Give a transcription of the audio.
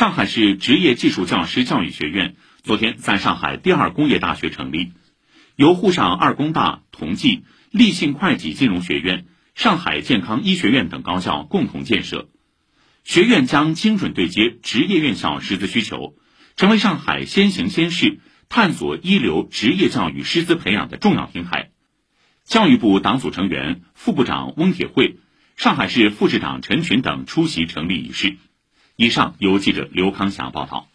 上海市职业技术教师教育学院昨天在上海第二工业大学成立，由沪上二工大、同济、立信会计金融学院、上海健康医学院等高校共同建设。学院将精准对接职业院校师资需求，成为上海先行先试、探索一流职业教育师资培养的重要平台。教育部党组成员、副部长翁铁慧，上海市副市长陈群等出席成立仪式。以上由记者刘康霞报道。